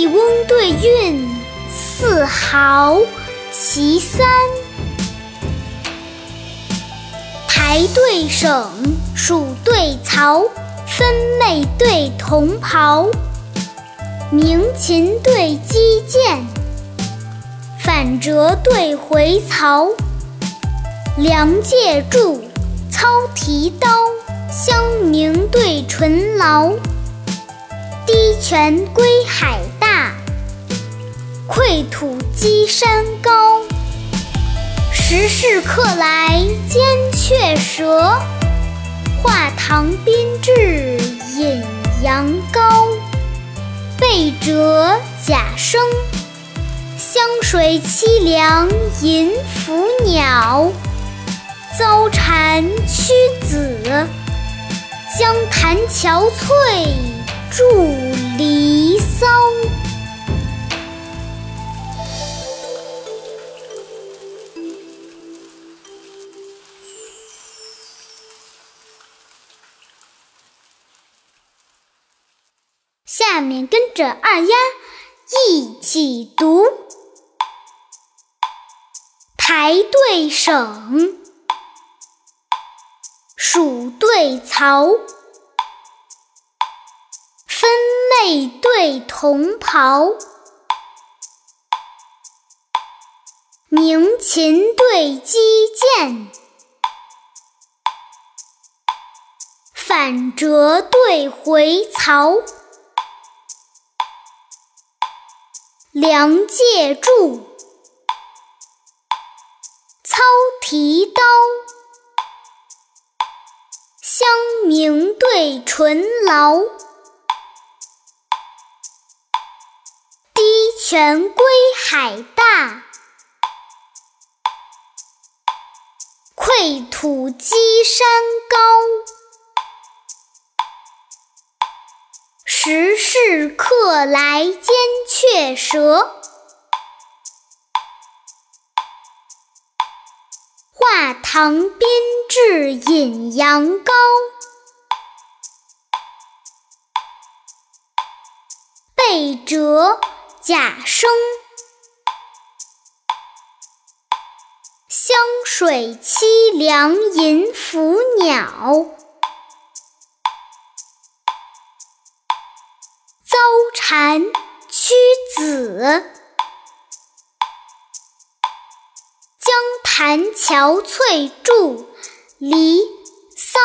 笠翁对韵，四毫其三。排对省，属对曹，分袂对同袍。鸣琴对击剑，反折对回槽。梁介柱，操提刀，香茗对唇劳。滴泉归海，溃土积山高。时势客来兼雀舌，画堂宾至引羊羔。背折甲声，湘水凄凉引凫鸟。遭蝉屈子，江潭憔悴著离骚。下面跟着二丫一起读：排对省。蜀对曹，分妹对同袍，鸣琴对击剑，反折对回槽。梁介柱，操提刀。香茗对醇醪，滴泉归海大，溃土积山高。时事客来兼雀舌，画堂宾至引羊羔。背折甲声，湘水凄凉引腐鸟。遭蝉屈子。江潭憔悴著离骚